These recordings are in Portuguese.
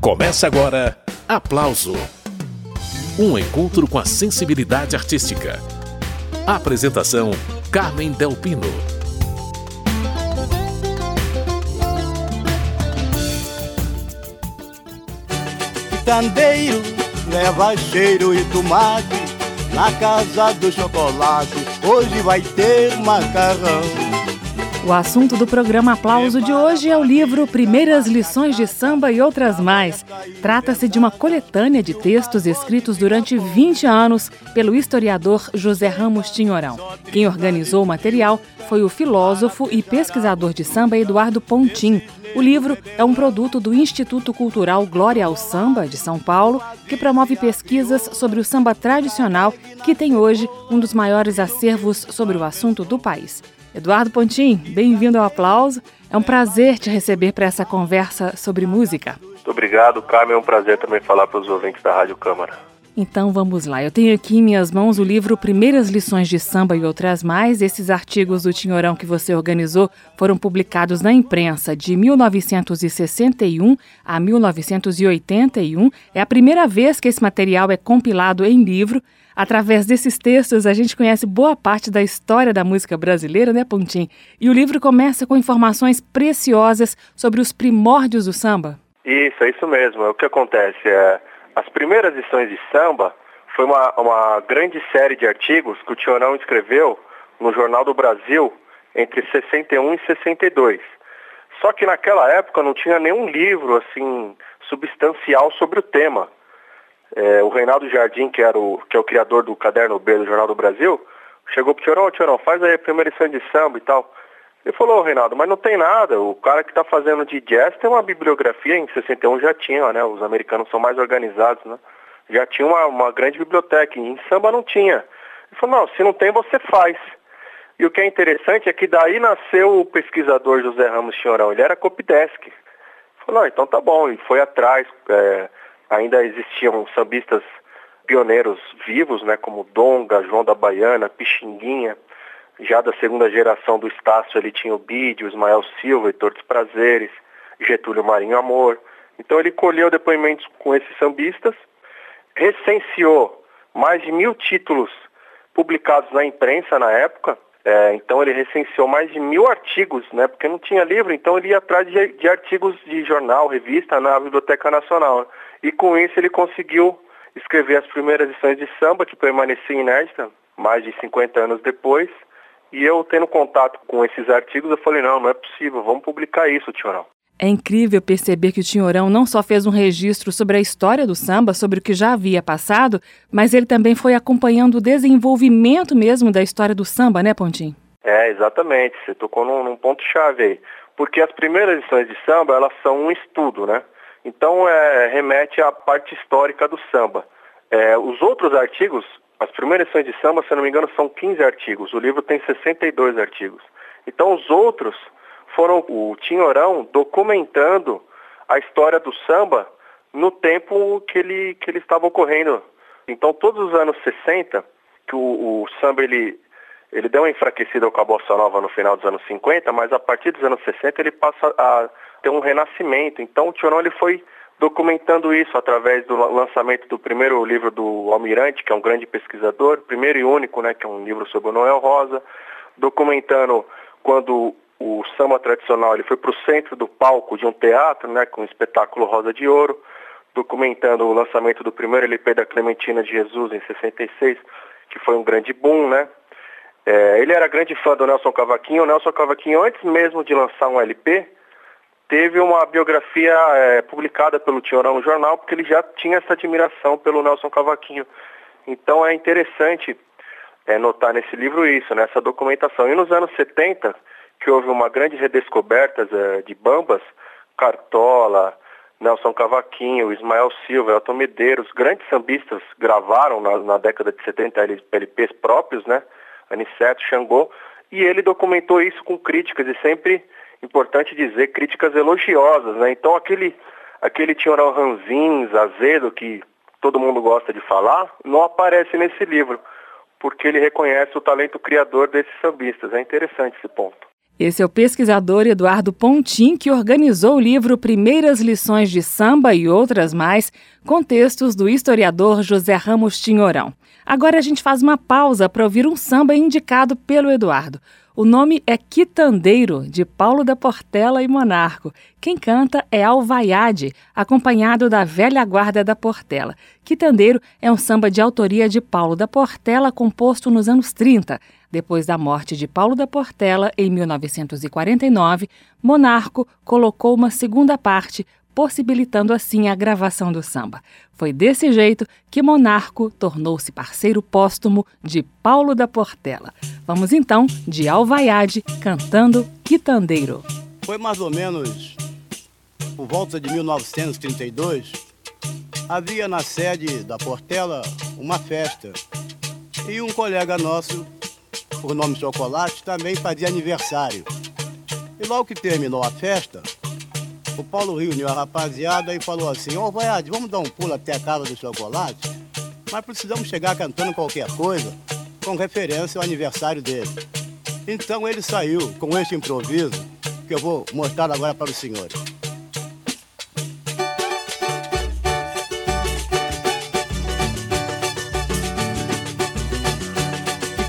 Começa agora Aplauso Um encontro com a sensibilidade artística. Apresentação Carmen Delpino. Candeiro leva cheiro e tomate na casa do chocolate. Hoje vai ter macarrão. O assunto do programa Aplauso de hoje é o livro Primeiras Lições de Samba e Outras Mais. Trata-se de uma coletânea de textos escritos durante 20 anos pelo historiador José Ramos Tinhorão. Quem organizou o material foi o filósofo e pesquisador de samba Eduardo Pontim. O livro é um produto do Instituto Cultural Glória ao Samba, de São Paulo, que promove pesquisas sobre o samba tradicional, que tem hoje um dos maiores acervos sobre o assunto do país. Eduardo Pontim, bem-vindo ao Aplauso. É um prazer te receber para essa conversa sobre música. Muito obrigado, Carmen. É um prazer também falar para os ouvintes da Rádio Câmara. Então vamos lá. Eu tenho aqui em minhas mãos o livro Primeiras Lições de Samba e Outras Mais. Esses artigos do Tinhorão que você organizou foram publicados na imprensa de 1961 a 1981. É a primeira vez que esse material é compilado em livro. Através desses textos, a gente conhece boa parte da história da música brasileira, né, Pontim? E o livro começa com informações preciosas sobre os primórdios do samba. Isso, é isso mesmo. O que acontece é as primeiras lições de samba foi uma, uma grande série de artigos que o Tiorão escreveu no Jornal do Brasil entre 61 e 62. Só que naquela época não tinha nenhum livro assim substancial sobre o tema. É, o Reinaldo Jardim, que, era o, que é o criador do Caderno B do Jornal do Brasil, chegou pro Tiorão, Tiorão, faz aí a primeira lição de samba e tal. Ele falou, Reinaldo, mas não tem nada, o cara que está fazendo de jazz tem uma bibliografia, em 61 já tinha, né? Os americanos são mais organizados, né? Já tinha uma, uma grande biblioteca, em samba não tinha. Ele falou, não, se não tem, você faz. E o que é interessante é que daí nasceu o pesquisador José Ramos Chorão, ele era copydesk. Ele falou, não, então tá bom, e foi atrás, é, ainda existiam sambistas pioneiros vivos, né, como Donga, João da Baiana, Pixinguinha. Já da segunda geração do Estácio ele tinha o Bide, o Ismael Silva, Heitor dos Prazeres, Getúlio Marinho Amor. Então ele colheu depoimentos com esses sambistas, recenseou mais de mil títulos publicados na imprensa na época, é, então ele recenseou mais de mil artigos, né? Porque não tinha livro, então ele ia atrás de, de artigos de jornal, revista na Biblioteca Nacional. E com isso ele conseguiu escrever as primeiras edições de samba, que permaneciam inédita, mais de 50 anos depois. E eu tendo contato com esses artigos, eu falei, não, não é possível, vamos publicar isso, Tiorão. É incrível perceber que o Tinhorão não só fez um registro sobre a história do samba, sobre o que já havia passado, mas ele também foi acompanhando o desenvolvimento mesmo da história do samba, né, Pontinho? É, exatamente. Você tocou num, num ponto-chave aí. Porque as primeiras edições de samba, elas são um estudo, né? Então, é, remete à parte histórica do samba. É, os outros artigos, as primeiras edições de samba, se não me engano, são 15 artigos. O livro tem 62 artigos. Então, os outros foram o Tinhorão documentando a história do samba no tempo que ele, que ele estava ocorrendo. Então, todos os anos 60, que o, o samba ele, ele deu uma enfraquecida com a bossa nova no final dos anos 50, mas a partir dos anos 60 ele passa a ter um renascimento. Então, o Tinhorão ele foi documentando isso através do lançamento do primeiro livro do Almirante, que é um grande pesquisador, primeiro e único, né, que é um livro sobre o Noel Rosa, documentando quando o samba tradicional ele foi para o centro do palco de um teatro, né, com o espetáculo Rosa de Ouro, documentando o lançamento do primeiro LP da Clementina de Jesus em 66, que foi um grande boom, né? É, ele era grande fã do Nelson Cavaquinho. O Nelson Cavaquinho, antes mesmo de lançar um LP, teve uma biografia é, publicada pelo Tiorão no jornal, porque ele já tinha essa admiração pelo Nelson Cavaquinho. Então é interessante é, notar nesse livro isso, nessa né, documentação. E nos anos 70, que houve uma grande redescoberta é, de bambas, Cartola, Nelson Cavaquinho, Ismael Silva, Elton Medeiros, grandes sambistas gravaram na, na década de 70 LPs próprios, né? Aniceto, Xangô, e ele documentou isso com críticas e sempre importante dizer críticas elogiosas, né? Então aquele aquele Tiorão Ranzins, azedo que todo mundo gosta de falar, não aparece nesse livro, porque ele reconhece o talento criador desses sambistas. É interessante esse ponto. Esse é o pesquisador Eduardo Pontim, que organizou o livro Primeiras Lições de Samba e Outras Mais, com textos do historiador José Ramos Tinhorão. Agora a gente faz uma pausa para ouvir um samba indicado pelo Eduardo. O nome é Quitandeiro, de Paulo da Portela e Monarco. Quem canta é Alvaiade, acompanhado da velha guarda da Portela. Quitandeiro é um samba de autoria de Paulo da Portela, composto nos anos 30. Depois da morte de Paulo da Portela, em 1949, Monarco colocou uma segunda parte, possibilitando assim a gravação do samba. Foi desse jeito que Monarco tornou-se parceiro póstumo de Paulo da Portela. Vamos então de Alvaiade cantando Quitandeiro. Foi mais ou menos por volta de 1932, havia na sede da Portela uma festa. E um colega nosso, por nome Chocolate, também fazia aniversário. E logo que terminou a festa, o Paulo reuniu a rapaziada e falou assim, ô oh, vamos dar um pulo até a casa do chocolate? Mas precisamos chegar cantando qualquer coisa com referência ao aniversário dele. Então ele saiu com este improviso que eu vou mostrar agora para os senhores.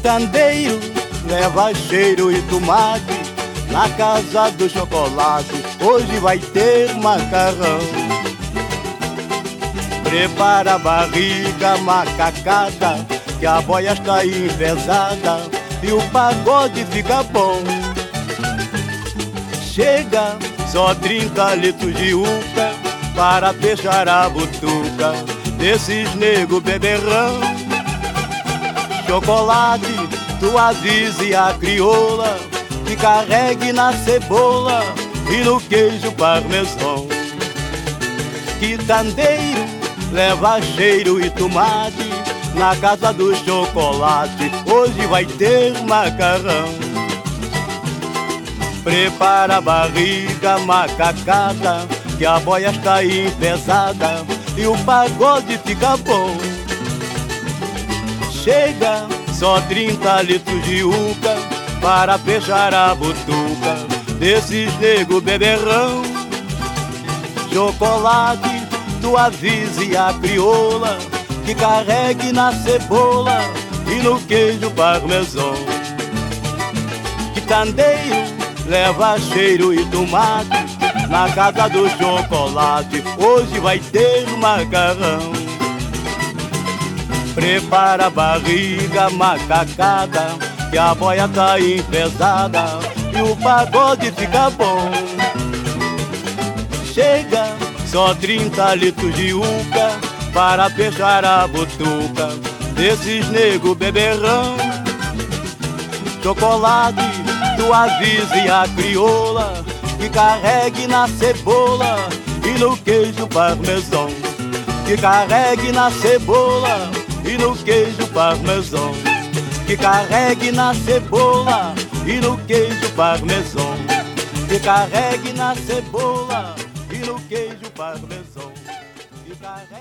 Candeiro leva cheiro e tomate na casa do chocolate. Hoje vai ter macarrão. Prepara a barriga macacada, que a boia está enfesada e o pagode fica bom. Chega só 30 litros de uca para fechar a butuca desses nego beberrão. Chocolate, tu avise a crioula que carregue na cebola e no queijo parmesão. Quitandeiro leva cheiro e tomate na casa do chocolate. Hoje vai ter macarrão. Prepara a barriga macacada, que a boia está enfesada e o pagode fica bom. Chega só 30 litros de uca para fechar a butuca desses nego beberrão. Chocolate, tu avise a crioula que carregue na cebola e no queijo parmesão. Quitandeio leva cheiro e tomate na casa do chocolate. Hoje vai ter macarrão. Prepara a barriga macacada que a boia tá enfesada e o pagode fica bom. Chega só 30 litros de uca para fechar a butuca desses nego beberrão. Chocolate, tu avise a crioula que carregue na cebola e no queijo parmesão. Que carregue na cebola e no queijo parmesão que carregue na cebola e no queijo parmesão. Que carregue na cebola e no queijo parmesão.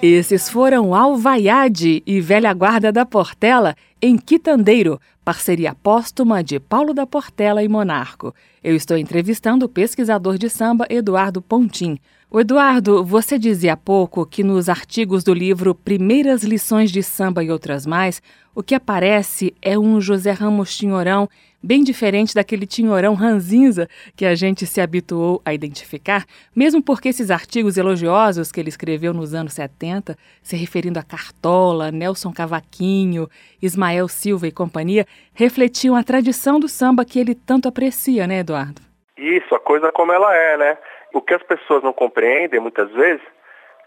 Esses foram Alvaiade e Velha Guarda da Portela em Quitandeiro, parceria póstuma de Paulo da Portela e Monarco. Eu estou entrevistando o pesquisador de samba Eduardo Pontim. O Eduardo, você dizia há pouco que nos artigos do livro Primeiras Lições de Samba e Outras Mais, o que aparece é um José Ramos Tinhorão bem diferente daquele tinhorão ranzinza que a gente se habituou a identificar, mesmo porque esses artigos elogiosos que ele escreveu nos anos 70, se referindo a Cartola, Nelson Cavaquinho, Ismael Silva e companhia, refletiam a tradição do samba que ele tanto aprecia, né, Eduardo? Isso, a coisa como ela é, né? O que as pessoas não compreendem muitas vezes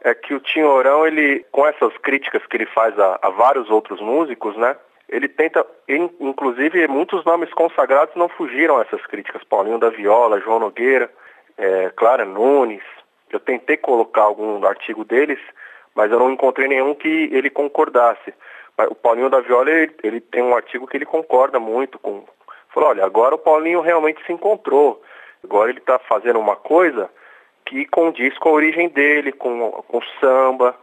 é que o Tinhorão, ele, com essas críticas que ele faz a, a vários outros músicos, né? Ele tenta, inclusive, muitos nomes consagrados não fugiram a essas críticas. Paulinho da Viola, João Nogueira, é, Clara Nunes. Eu tentei colocar algum artigo deles, mas eu não encontrei nenhum que ele concordasse. O Paulinho da Viola, ele, ele tem um artigo que ele concorda muito com. Falou, olha, agora o Paulinho realmente se encontrou. Agora ele está fazendo uma coisa que condiz com a origem dele, com, com samba.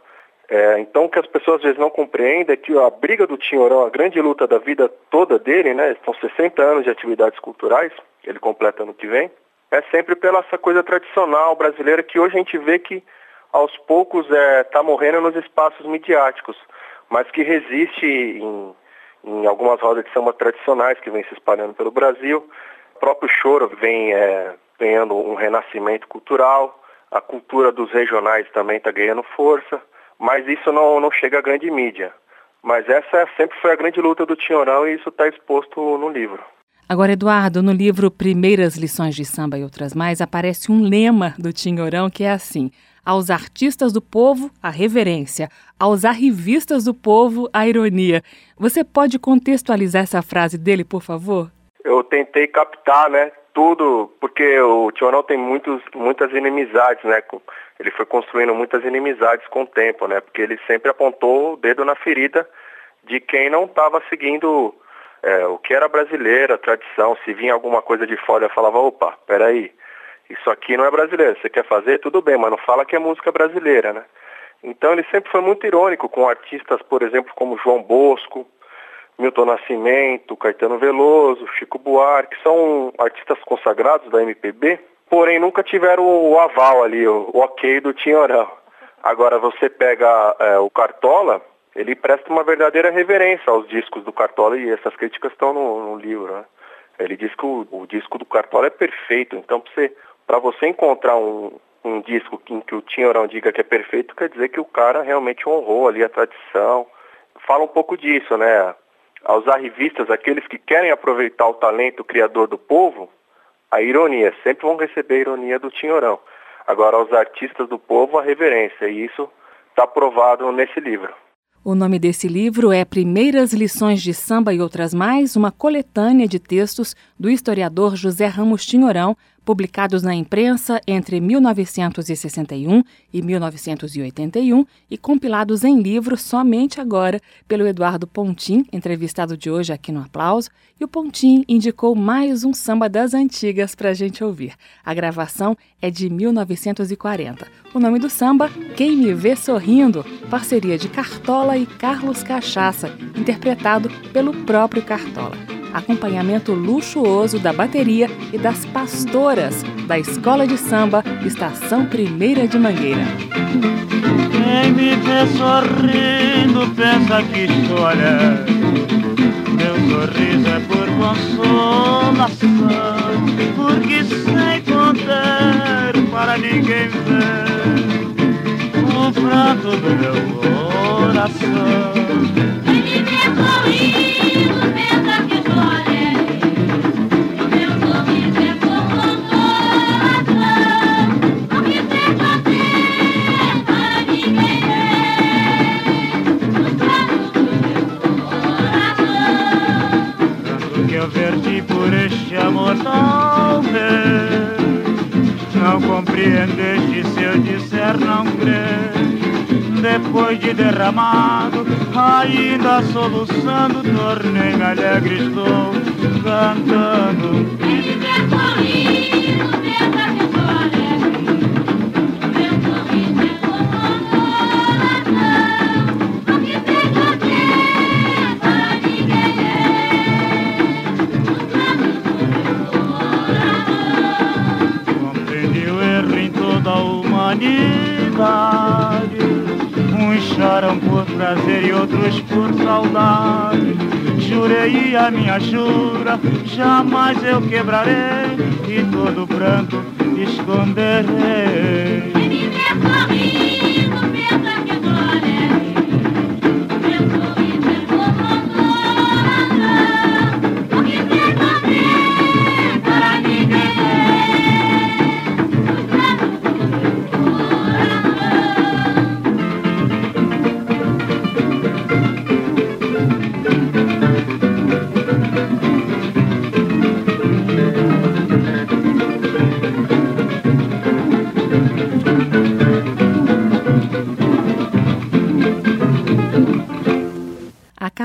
É, então o que as pessoas às vezes não compreendem é que a briga do Tinhorão, a grande luta da vida toda dele, né, são 60 anos de atividades culturais, ele completa ano que vem, é sempre pela essa coisa tradicional brasileira que hoje a gente vê que aos poucos está é, tá morrendo nos espaços midiáticos, mas que resiste em, em, algumas rodas de samba tradicionais que vem se espalhando pelo Brasil. O próprio choro vem é, ganhando um renascimento cultural, a cultura dos regionais também está ganhando força, mas isso não, não chega à grande mídia. Mas essa sempre foi a grande luta do Tinhorão e isso está exposto no livro. Agora, Eduardo, no livro Primeiras Lições de Samba e Outras Mais, aparece um lema do Tinhorão que é assim: aos artistas do povo, a reverência, aos arrivistas do povo, a ironia. Você pode contextualizar essa frase dele, por favor? Eu tentei captar, né, tudo, porque o Tinhorão tem muitos, muitas inimizades, né, ele foi construindo muitas inimizades com o tempo, né? Porque ele sempre apontou o dedo na ferida de quem não estava seguindo é, o que era brasileiro, a tradição. Se vinha alguma coisa de fora, ele falava, opa, peraí, isso aqui não é brasileiro. Você quer fazer? Tudo bem, mas não fala que é música brasileira, né? Então ele sempre foi muito irônico com artistas, por exemplo, como João Bosco, Milton Nascimento, Caetano Veloso, Chico Buarque, que são artistas consagrados da MPB, porém nunca tiveram o aval ali, o, o ok do Tinhorão. Agora você pega é, o Cartola, ele presta uma verdadeira reverência aos discos do Cartola e essas críticas estão no, no livro. Né? Ele diz que o, o, disco do Cartola é perfeito, então para você, você encontrar um, um disco em que o Tinhorão diga que é perfeito, quer dizer que o cara realmente honrou ali a tradição. Fala um pouco disso, né? Aos arrivistas, aqueles que querem aproveitar o talento criador do povo, a ironia, sempre vão receber a ironia do Tinhorão. Agora, aos artistas do povo, a reverência, e isso está provado nesse livro. O nome desse livro é Primeiras Lições de Samba e Outras Mais, uma coletânea de textos do historiador José Ramos Tinhorão, publicados na imprensa entre 1961 e 1981 e compilados em livro somente agora pelo Eduardo Pontim, entrevistado de hoje aqui no Aplauso, e o Pontim indicou mais um samba das antigas para a gente ouvir. A gravação é de 1940. O nome do samba, Quem Me Vê Sorrindo, parceria de Cartola e Carlos Cachaça, interpretado pelo próprio Cartola acompanhamento luxuoso da bateria e das pastoras da Escola de Samba Estação Primeira de Mangueira. Quem me vê sorrindo pensa que olha Meu sorriso é por consolação Porque sem contar para ninguém ver O prato do meu coração talvez não compreendeste se eu disser não crer. Depois de derramado, ainda soluçando, tornei-me alegre, estou cantando. Prazer e outros por saudade. Jurei a minha jura, jamais eu quebrarei e todo pranto esconderei.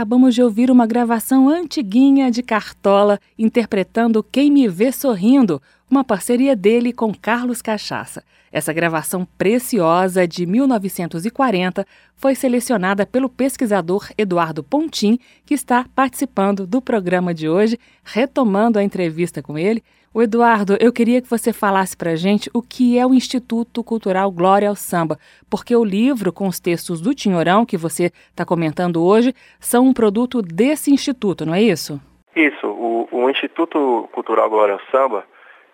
Acabamos de ouvir uma gravação antiguinha de Cartola interpretando Quem Me Vê Sorrindo, uma parceria dele com Carlos Cachaça. Essa gravação preciosa de 1940 foi selecionada pelo pesquisador Eduardo Pontim, que está participando do programa de hoje, retomando a entrevista com ele. O Eduardo, eu queria que você falasse para gente o que é o Instituto Cultural Glória ao Samba, porque o livro com os textos do Tinhorão, que você está comentando hoje, são um produto desse instituto, não é isso? Isso. O, o Instituto Cultural Glória ao Samba,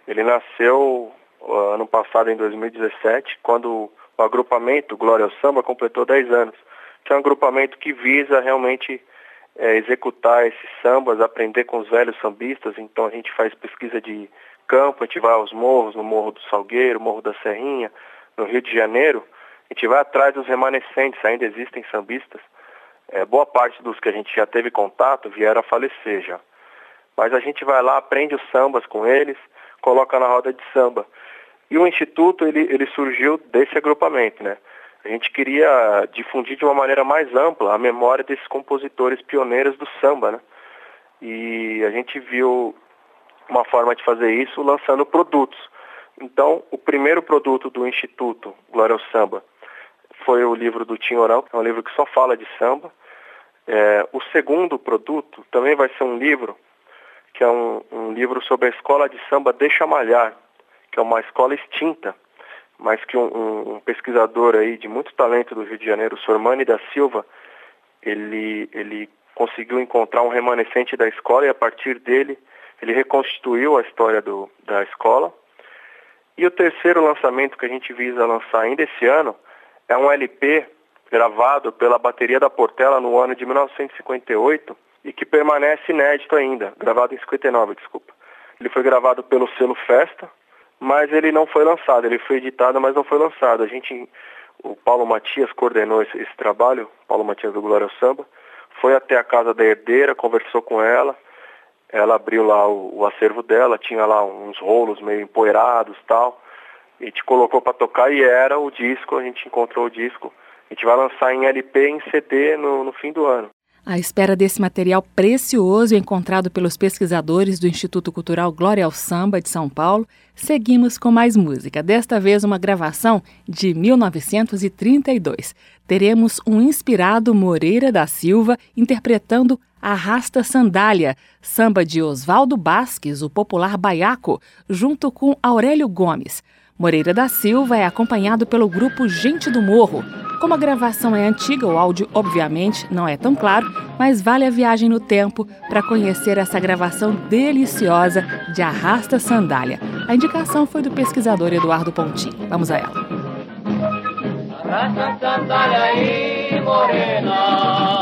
ele nasceu ano passado, em 2017, quando o agrupamento Glória ao Samba completou 10 anos, que é um agrupamento que visa realmente é, executar esses sambas, aprender com os velhos sambistas. Então a gente faz pesquisa de campo, a gente vai aos morros, no Morro do Salgueiro, Morro da Serrinha, no Rio de Janeiro. A gente vai atrás dos remanescentes, ainda existem sambistas. É, boa parte dos que a gente já teve contato vieram a falecer já. Mas a gente vai lá, aprende os sambas com eles, coloca na roda de samba. E o Instituto, ele, ele surgiu desse agrupamento, né? A gente queria difundir de uma maneira mais ampla a memória desses compositores pioneiros do samba, né? E a gente viu uma forma de fazer isso lançando produtos. Então, o primeiro produto do Instituto Glória ao Samba foi o livro do Tinhorão, é um livro que só fala de samba. É, o segundo produto também vai ser um livro, que é um, um livro sobre a escola de samba Deixa Malhar, que é uma escola extinta, mas que um, um, pesquisador aí de muito talento do Rio de Janeiro, Sormani da Silva, ele, ele conseguiu encontrar um remanescente da escola e a partir dele ele reconstituiu a história do, da escola. E o terceiro lançamento que a gente visa lançar ainda esse ano é um LP gravado pela bateria da Portela no ano de 1958 e que permanece inédito ainda, gravado em 59, desculpa. Ele foi gravado pelo selo Festa, mas ele não foi lançado, ele foi editado, mas não foi lançado. A gente, o Paulo Matias coordenou esse, esse trabalho, Paulo Matias do Glória ao Samba, foi até a casa da herdeira, conversou com ela, ela abriu lá o, o acervo dela, tinha lá uns rolos meio empoeirados tal, e te colocou para tocar e era o disco, a gente encontrou o disco. A gente vai lançar em LP e em CD no, no fim do ano. À espera desse material precioso encontrado pelos pesquisadores do Instituto Cultural Glória ao Samba de São Paulo, seguimos com mais música. Desta vez, uma gravação de 1932. Teremos um inspirado Moreira da Silva interpretando Arrasta Sandália, samba de Oswaldo Basques, o popular baiaco, junto com Aurélio Gomes. Moreira da Silva é acompanhado pelo grupo Gente do Morro. Como a gravação é antiga, o áudio obviamente não é tão claro, mas vale a viagem no tempo para conhecer essa gravação deliciosa de Arrasta Sandália. A indicação foi do pesquisador Eduardo Pontim. Vamos a ela. Arrasta sandália aí, morena.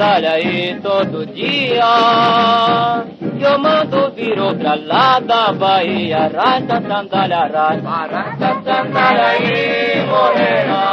Sandália aí todo dia. Eu mando virou pra lá da Bahia, arrasta sandália, arrasta, arrasta sandália aí, morena.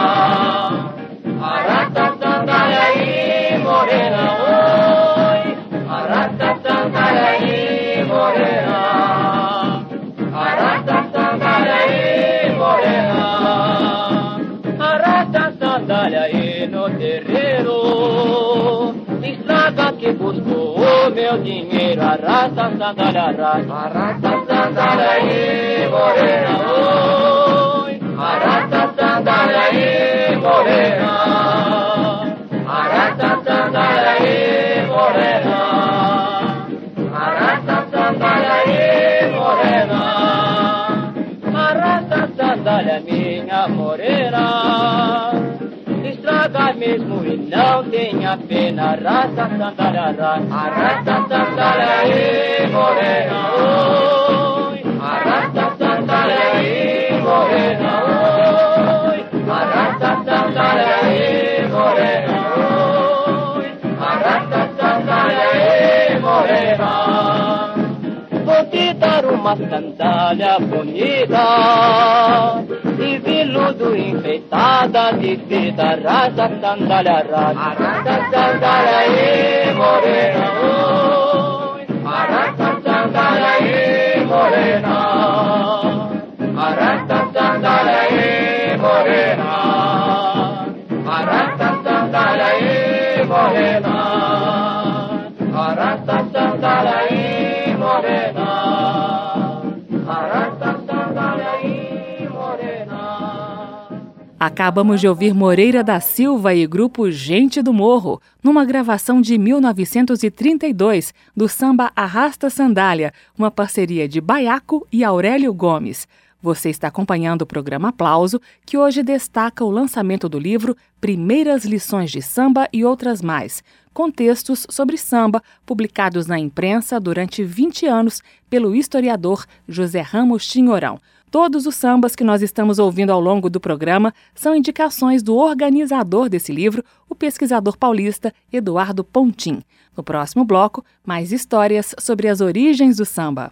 Que buscou o meu dinheiro. Arrasta, sandália, arrasta, arrasta, sandália aí, morena, oi. Arrasta, sandália aí, morena. Arrasta, sandália aí, morena. Arrasta, sandália aí, morena. Arrasta, sandália, minha morena estraga mesmo e não tenha pena. Arrasta sandália, arrasta, e morena, oi. Arrasta e morena, oi. Arrasta e morena, oi. Arrasta e morena. uma sandália bonita E veludo enfeitada de vida rasa sandália, rasa. Arrasa sandália aí, morena oh. Arrasa sandália aí, morena. Arrasa sandália aí, morena. Arrasa sandália aí, morena. Arrasa sandália Acabamos de ouvir Moreira da Silva e grupo Gente do Morro, numa gravação de 1932 do samba Arrasta Sandália, uma parceria de Baiaco e Aurélio Gomes. Você está acompanhando o programa Aplauso, que hoje destaca o lançamento do livro Primeiras Lições de Samba e Outras Mais, com textos sobre samba publicados na imprensa durante 20 anos pelo historiador José Ramos Tinhorão. Todos os sambas que nós estamos ouvindo ao longo do programa são indicações do organizador desse livro, o pesquisador paulista Eduardo Pontim. No próximo bloco, mais histórias sobre as origens do samba.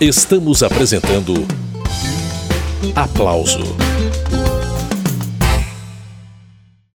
Estamos apresentando Aplauso